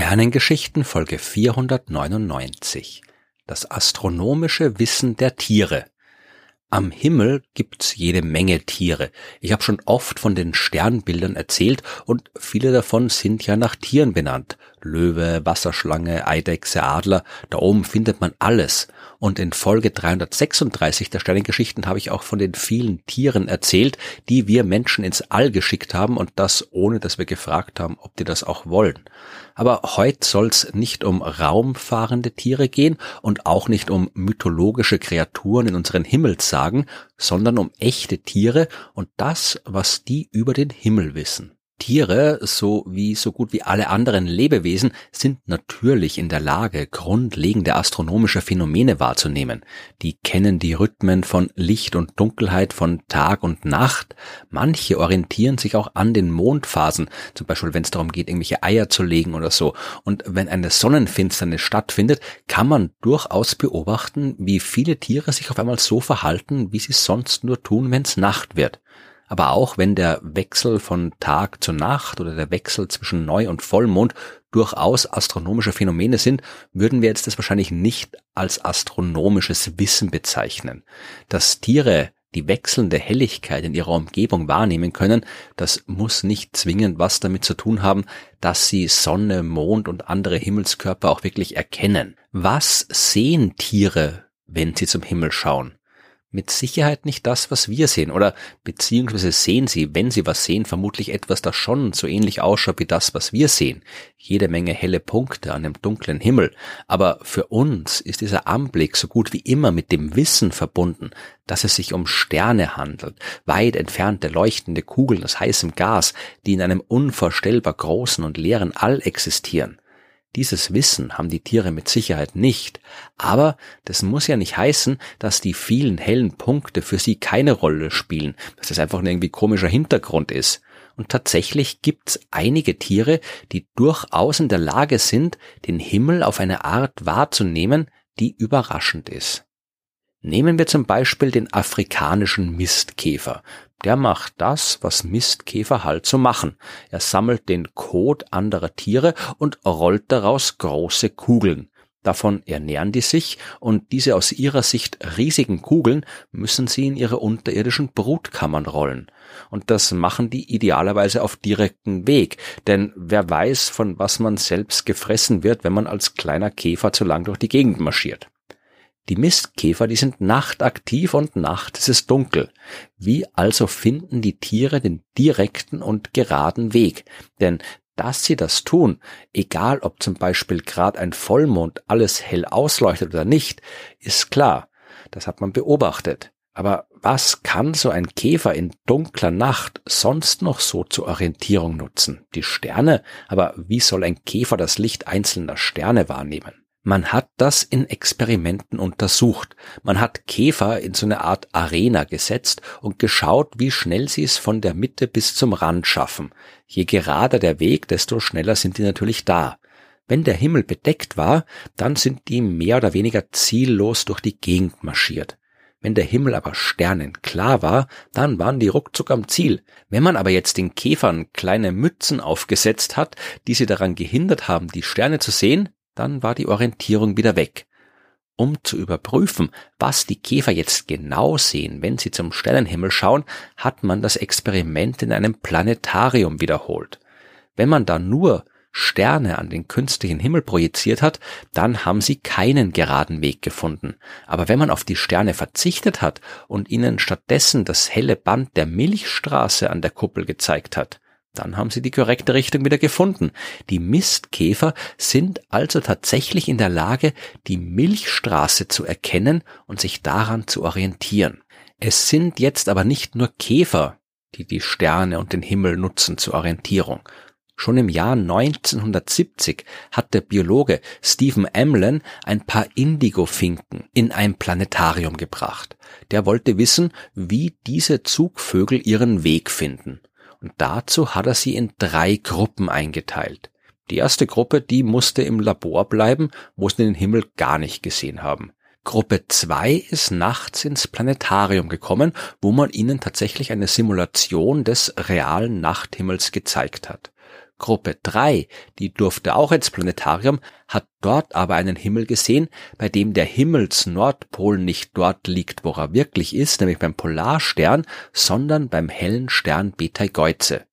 Sternengeschichten Folge 499 Das astronomische Wissen der Tiere am Himmel gibt's jede Menge Tiere. Ich habe schon oft von den Sternbildern erzählt und viele davon sind ja nach Tieren benannt. Löwe, Wasserschlange, Eidechse, Adler, da oben findet man alles. Und in Folge 336 der Sternengeschichten habe ich auch von den vielen Tieren erzählt, die wir Menschen ins All geschickt haben und das ohne, dass wir gefragt haben, ob die das auch wollen. Aber heute soll's nicht um raumfahrende Tiere gehen und auch nicht um mythologische Kreaturen in unseren Himmelssagen, sondern um echte Tiere und das, was die über den Himmel wissen. Tiere, so wie so gut wie alle anderen Lebewesen, sind natürlich in der Lage, grundlegende astronomische Phänomene wahrzunehmen. Die kennen die Rhythmen von Licht und Dunkelheit, von Tag und Nacht. Manche orientieren sich auch an den Mondphasen, zum Beispiel wenn es darum geht, irgendwelche Eier zu legen oder so. Und wenn eine Sonnenfinsternis stattfindet, kann man durchaus beobachten, wie viele Tiere sich auf einmal so verhalten, wie sie sonst nur tun, wenn es Nacht wird. Aber auch wenn der Wechsel von Tag zu Nacht oder der Wechsel zwischen Neu- und Vollmond durchaus astronomische Phänomene sind, würden wir jetzt das wahrscheinlich nicht als astronomisches Wissen bezeichnen. Dass Tiere die wechselnde Helligkeit in ihrer Umgebung wahrnehmen können, das muss nicht zwingend was damit zu tun haben, dass sie Sonne, Mond und andere Himmelskörper auch wirklich erkennen. Was sehen Tiere, wenn sie zum Himmel schauen? Mit Sicherheit nicht das, was wir sehen. Oder beziehungsweise sehen sie, wenn sie was sehen, vermutlich etwas, das schon so ähnlich ausschaut wie das, was wir sehen. Jede Menge helle Punkte an dem dunklen Himmel. Aber für uns ist dieser Anblick so gut wie immer mit dem Wissen verbunden, dass es sich um Sterne handelt, weit entfernte leuchtende Kugeln aus heißem Gas, die in einem unvorstellbar großen und leeren All existieren. Dieses Wissen haben die Tiere mit Sicherheit nicht, aber das muss ja nicht heißen, dass die vielen hellen Punkte für sie keine Rolle spielen, dass das einfach ein irgendwie komischer Hintergrund ist. Und tatsächlich gibt's einige Tiere, die durchaus in der Lage sind, den Himmel auf eine Art wahrzunehmen, die überraschend ist. Nehmen wir zum Beispiel den afrikanischen Mistkäfer der macht das, was Mistkäfer halt so machen. Er sammelt den Kot anderer Tiere und rollt daraus große Kugeln. Davon ernähren die sich und diese aus ihrer Sicht riesigen Kugeln müssen sie in ihre unterirdischen Brutkammern rollen. Und das machen die idealerweise auf direkten Weg, denn wer weiß, von was man selbst gefressen wird, wenn man als kleiner Käfer zu lang durch die Gegend marschiert. Die Mistkäfer, die sind nachtaktiv und nachts ist es dunkel. Wie also finden die Tiere den direkten und geraden Weg? Denn dass sie das tun, egal ob zum Beispiel gerade ein Vollmond alles hell ausleuchtet oder nicht, ist klar. Das hat man beobachtet. Aber was kann so ein Käfer in dunkler Nacht sonst noch so zur Orientierung nutzen? Die Sterne? Aber wie soll ein Käfer das Licht einzelner Sterne wahrnehmen? Man hat das in Experimenten untersucht. Man hat Käfer in so eine Art Arena gesetzt und geschaut, wie schnell sie es von der Mitte bis zum Rand schaffen. Je gerader der Weg, desto schneller sind die natürlich da. Wenn der Himmel bedeckt war, dann sind die mehr oder weniger ziellos durch die Gegend marschiert. Wenn der Himmel aber sternenklar war, dann waren die ruckzuck am Ziel. Wenn man aber jetzt den Käfern kleine Mützen aufgesetzt hat, die sie daran gehindert haben, die Sterne zu sehen, dann war die Orientierung wieder weg. Um zu überprüfen, was die Käfer jetzt genau sehen, wenn sie zum Sternenhimmel schauen, hat man das Experiment in einem Planetarium wiederholt. Wenn man da nur Sterne an den künstlichen Himmel projiziert hat, dann haben sie keinen geraden Weg gefunden. Aber wenn man auf die Sterne verzichtet hat und ihnen stattdessen das helle Band der Milchstraße an der Kuppel gezeigt hat, dann haben sie die korrekte Richtung wieder gefunden. Die Mistkäfer sind also tatsächlich in der Lage, die Milchstraße zu erkennen und sich daran zu orientieren. Es sind jetzt aber nicht nur Käfer, die die Sterne und den Himmel nutzen zur Orientierung. Schon im Jahr 1970 hat der Biologe Stephen Emlen ein paar Indigofinken in ein Planetarium gebracht. Der wollte wissen, wie diese Zugvögel ihren Weg finden und dazu hat er sie in drei Gruppen eingeteilt. Die erste Gruppe, die musste im Labor bleiben, wo sie den Himmel gar nicht gesehen haben. Gruppe 2 ist nachts ins Planetarium gekommen, wo man ihnen tatsächlich eine Simulation des realen Nachthimmels gezeigt hat. Gruppe 3, die durfte auch ins Planetarium, hat dort aber einen Himmel gesehen, bei dem der Himmelsnordpol nicht dort liegt, wo er wirklich ist, nämlich beim Polarstern, sondern beim hellen Stern Betelgeuse.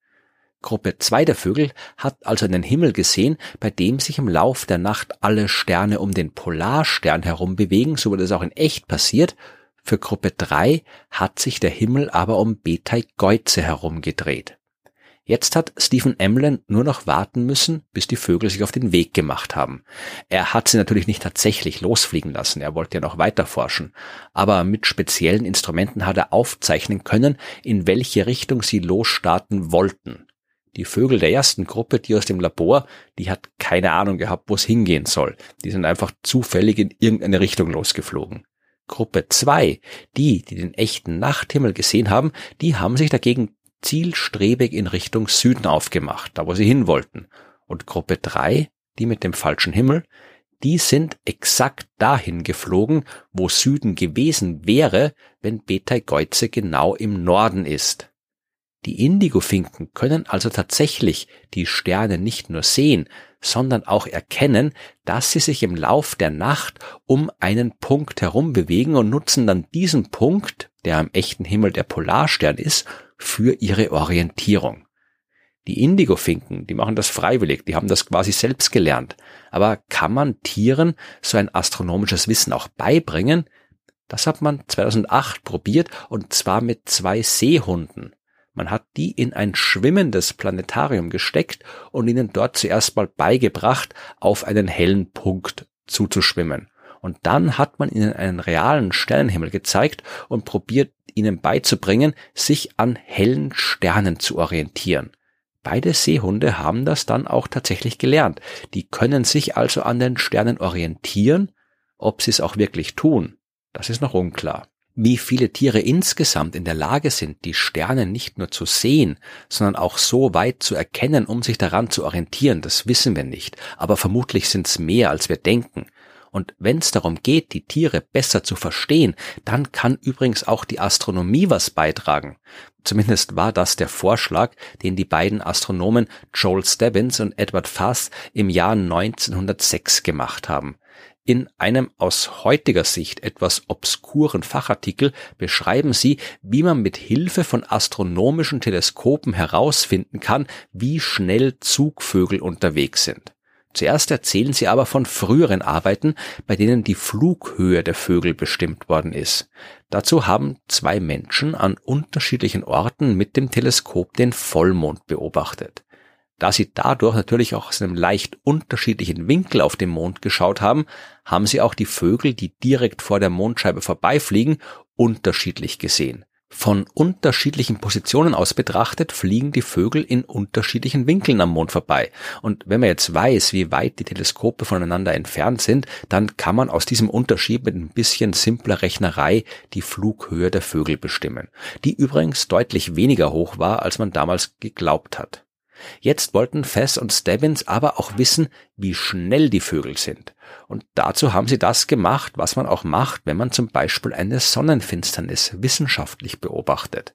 Gruppe 2 der Vögel hat also einen Himmel gesehen, bei dem sich im Lauf der Nacht alle Sterne um den Polarstern herum bewegen, so wie das auch in echt passiert. Für Gruppe 3 hat sich der Himmel aber um Betelgeuse herum gedreht. Jetzt hat Stephen Emlen nur noch warten müssen, bis die Vögel sich auf den Weg gemacht haben. Er hat sie natürlich nicht tatsächlich losfliegen lassen, er wollte ja noch weiter forschen, aber mit speziellen Instrumenten hat er aufzeichnen können, in welche Richtung sie losstarten wollten. Die Vögel der ersten Gruppe, die aus dem Labor, die hat keine Ahnung gehabt, wo es hingehen soll. Die sind einfach zufällig in irgendeine Richtung losgeflogen. Gruppe 2, die, die den echten Nachthimmel gesehen haben, die haben sich dagegen zielstrebig in Richtung Süden aufgemacht, da wo sie hin wollten. Und Gruppe 3, die mit dem falschen Himmel, die sind exakt dahin geflogen, wo Süden gewesen wäre, wenn Betelgeuse genau im Norden ist. Die Indigofinken können also tatsächlich die Sterne nicht nur sehen, sondern auch erkennen, dass sie sich im Lauf der Nacht um einen Punkt herum bewegen und nutzen dann diesen Punkt, der am echten Himmel der Polarstern ist, für ihre Orientierung. Die Indigo-Finken, die machen das freiwillig, die haben das quasi selbst gelernt. Aber kann man Tieren so ein astronomisches Wissen auch beibringen? Das hat man 2008 probiert und zwar mit zwei Seehunden. Man hat die in ein schwimmendes Planetarium gesteckt und ihnen dort zuerst mal beigebracht, auf einen hellen Punkt zuzuschwimmen. Und dann hat man ihnen einen realen Sternenhimmel gezeigt und probiert ihnen beizubringen, sich an hellen Sternen zu orientieren. Beide Seehunde haben das dann auch tatsächlich gelernt. Die können sich also an den Sternen orientieren. Ob sie es auch wirklich tun, das ist noch unklar. Wie viele Tiere insgesamt in der Lage sind, die Sterne nicht nur zu sehen, sondern auch so weit zu erkennen, um sich daran zu orientieren, das wissen wir nicht. Aber vermutlich sind es mehr, als wir denken. Und wenn es darum geht, die Tiere besser zu verstehen, dann kann übrigens auch die Astronomie was beitragen. Zumindest war das der Vorschlag, den die beiden Astronomen Joel Stebbins und Edward Fass im Jahr 1906 gemacht haben. In einem aus heutiger Sicht etwas obskuren Fachartikel beschreiben sie, wie man mit Hilfe von astronomischen Teleskopen herausfinden kann, wie schnell Zugvögel unterwegs sind. Zuerst erzählen sie aber von früheren Arbeiten, bei denen die Flughöhe der Vögel bestimmt worden ist. Dazu haben zwei Menschen an unterschiedlichen Orten mit dem Teleskop den Vollmond beobachtet. Da sie dadurch natürlich auch aus einem leicht unterschiedlichen Winkel auf den Mond geschaut haben, haben sie auch die Vögel, die direkt vor der Mondscheibe vorbeifliegen, unterschiedlich gesehen. Von unterschiedlichen Positionen aus betrachtet fliegen die Vögel in unterschiedlichen Winkeln am Mond vorbei. Und wenn man jetzt weiß, wie weit die Teleskope voneinander entfernt sind, dann kann man aus diesem Unterschied mit ein bisschen simpler Rechnerei die Flughöhe der Vögel bestimmen, die übrigens deutlich weniger hoch war, als man damals geglaubt hat. Jetzt wollten Fess und Stebbins aber auch wissen, wie schnell die Vögel sind. Und dazu haben sie das gemacht, was man auch macht, wenn man zum Beispiel eine Sonnenfinsternis wissenschaftlich beobachtet.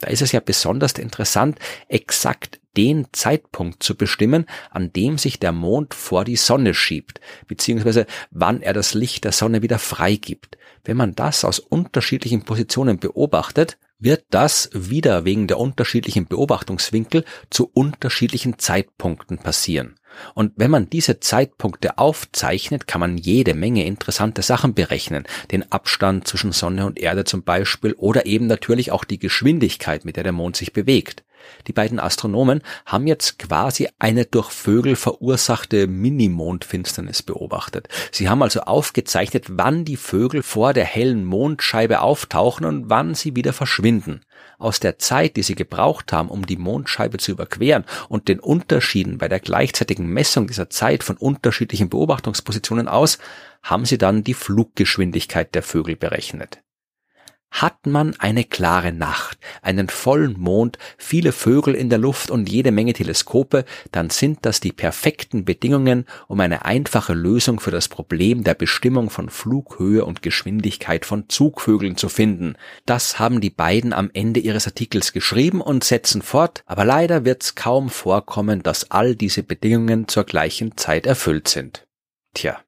Da ist es ja besonders interessant, exakt den Zeitpunkt zu bestimmen, an dem sich der Mond vor die Sonne schiebt, beziehungsweise wann er das Licht der Sonne wieder freigibt. Wenn man das aus unterschiedlichen Positionen beobachtet, wird das wieder wegen der unterschiedlichen Beobachtungswinkel zu unterschiedlichen Zeitpunkten passieren. Und wenn man diese Zeitpunkte aufzeichnet, kann man jede Menge interessante Sachen berechnen. Den Abstand zwischen Sonne und Erde zum Beispiel oder eben natürlich auch die Geschwindigkeit, mit der der Mond sich bewegt. Die beiden Astronomen haben jetzt quasi eine durch Vögel verursachte Minimondfinsternis beobachtet. Sie haben also aufgezeichnet, wann die Vögel vor der hellen Mondscheibe auftauchen und wann sie wieder verschwinden. Aus der Zeit, die sie gebraucht haben, um die Mondscheibe zu überqueren und den Unterschieden bei der gleichzeitigen Messung dieser Zeit von unterschiedlichen Beobachtungspositionen aus, haben sie dann die Fluggeschwindigkeit der Vögel berechnet. Hat man eine klare Nacht, einen vollen Mond, viele Vögel in der Luft und jede Menge Teleskope, dann sind das die perfekten Bedingungen, um eine einfache Lösung für das Problem der Bestimmung von Flughöhe und Geschwindigkeit von Zugvögeln zu finden. Das haben die beiden am Ende ihres Artikels geschrieben und setzen fort, aber leider wird es kaum vorkommen, dass all diese Bedingungen zur gleichen Zeit erfüllt sind. Tja.